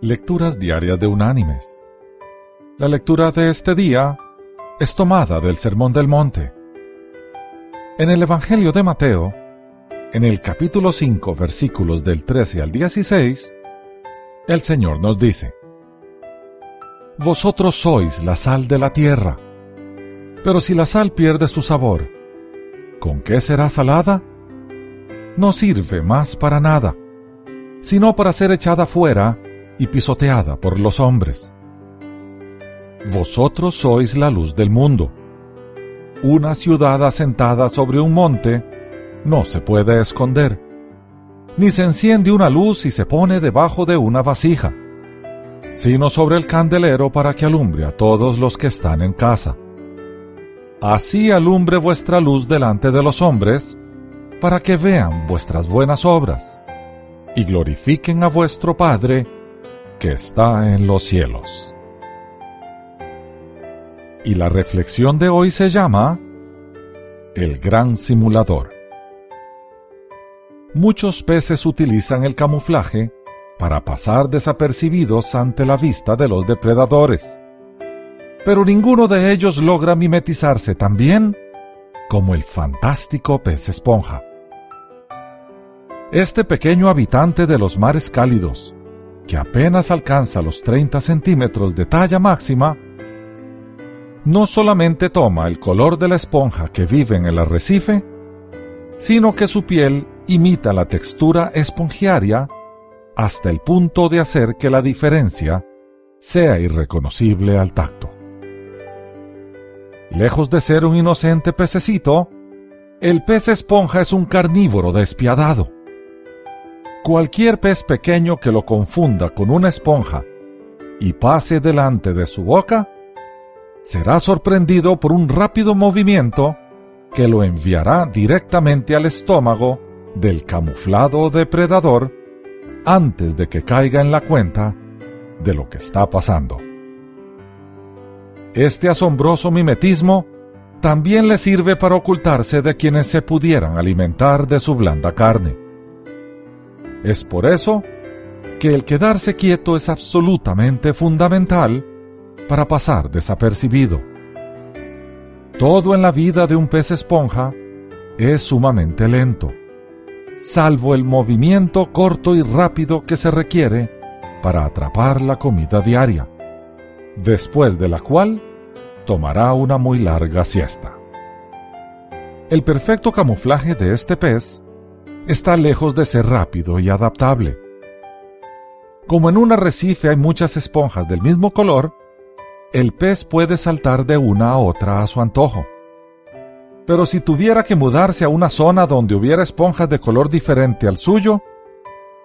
Lecturas Diarias de Unánimes. La lectura de este día es tomada del Sermón del Monte. En el Evangelio de Mateo, en el capítulo 5, versículos del 13 al 16, el Señor nos dice, Vosotros sois la sal de la tierra, pero si la sal pierde su sabor, ¿con qué será salada? No sirve más para nada, sino para ser echada fuera y pisoteada por los hombres. Vosotros sois la luz del mundo. Una ciudad asentada sobre un monte no se puede esconder, ni se enciende una luz y se pone debajo de una vasija, sino sobre el candelero para que alumbre a todos los que están en casa. Así alumbre vuestra luz delante de los hombres, para que vean vuestras buenas obras y glorifiquen a vuestro Padre que está en los cielos. Y la reflexión de hoy se llama El gran simulador. Muchos peces utilizan el camuflaje para pasar desapercibidos ante la vista de los depredadores, pero ninguno de ellos logra mimetizarse tan bien como el fantástico pez esponja. Este pequeño habitante de los mares cálidos, que apenas alcanza los 30 centímetros de talla máxima, no solamente toma el color de la esponja que vive en el arrecife, sino que su piel imita la textura espongiaria hasta el punto de hacer que la diferencia sea irreconocible al tacto. Lejos de ser un inocente pececito, el pez esponja es un carnívoro despiadado. Cualquier pez pequeño que lo confunda con una esponja y pase delante de su boca, será sorprendido por un rápido movimiento que lo enviará directamente al estómago del camuflado depredador antes de que caiga en la cuenta de lo que está pasando. Este asombroso mimetismo también le sirve para ocultarse de quienes se pudieran alimentar de su blanda carne. Es por eso que el quedarse quieto es absolutamente fundamental para pasar desapercibido. Todo en la vida de un pez esponja es sumamente lento, salvo el movimiento corto y rápido que se requiere para atrapar la comida diaria, después de la cual tomará una muy larga siesta. El perfecto camuflaje de este pez está lejos de ser rápido y adaptable. Como en un arrecife hay muchas esponjas del mismo color, el pez puede saltar de una a otra a su antojo. Pero si tuviera que mudarse a una zona donde hubiera esponjas de color diferente al suyo,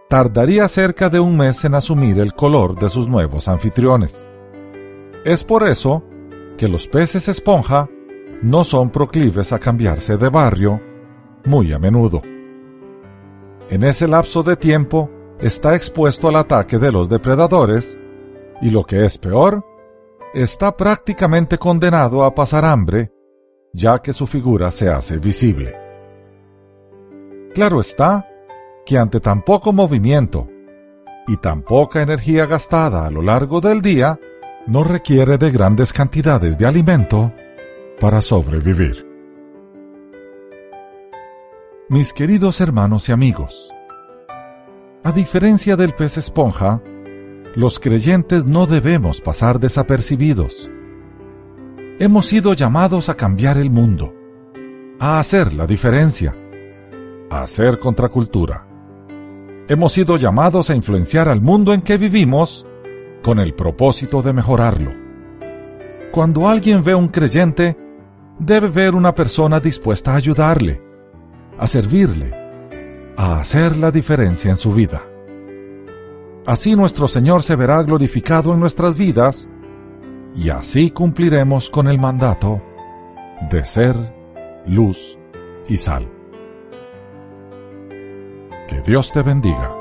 tardaría cerca de un mes en asumir el color de sus nuevos anfitriones. Es por eso que los peces esponja no son proclives a cambiarse de barrio muy a menudo. En ese lapso de tiempo está expuesto al ataque de los depredadores y lo que es peor, está prácticamente condenado a pasar hambre, ya que su figura se hace visible. Claro está que ante tan poco movimiento y tan poca energía gastada a lo largo del día, no requiere de grandes cantidades de alimento para sobrevivir. Mis queridos hermanos y amigos, a diferencia del pez esponja, los creyentes no debemos pasar desapercibidos. Hemos sido llamados a cambiar el mundo, a hacer la diferencia, a hacer contracultura. Hemos sido llamados a influenciar al mundo en que vivimos con el propósito de mejorarlo. Cuando alguien ve a un creyente, debe ver una persona dispuesta a ayudarle, a servirle, a hacer la diferencia en su vida. Así nuestro Señor se verá glorificado en nuestras vidas y así cumpliremos con el mandato de ser luz y sal. Que Dios te bendiga.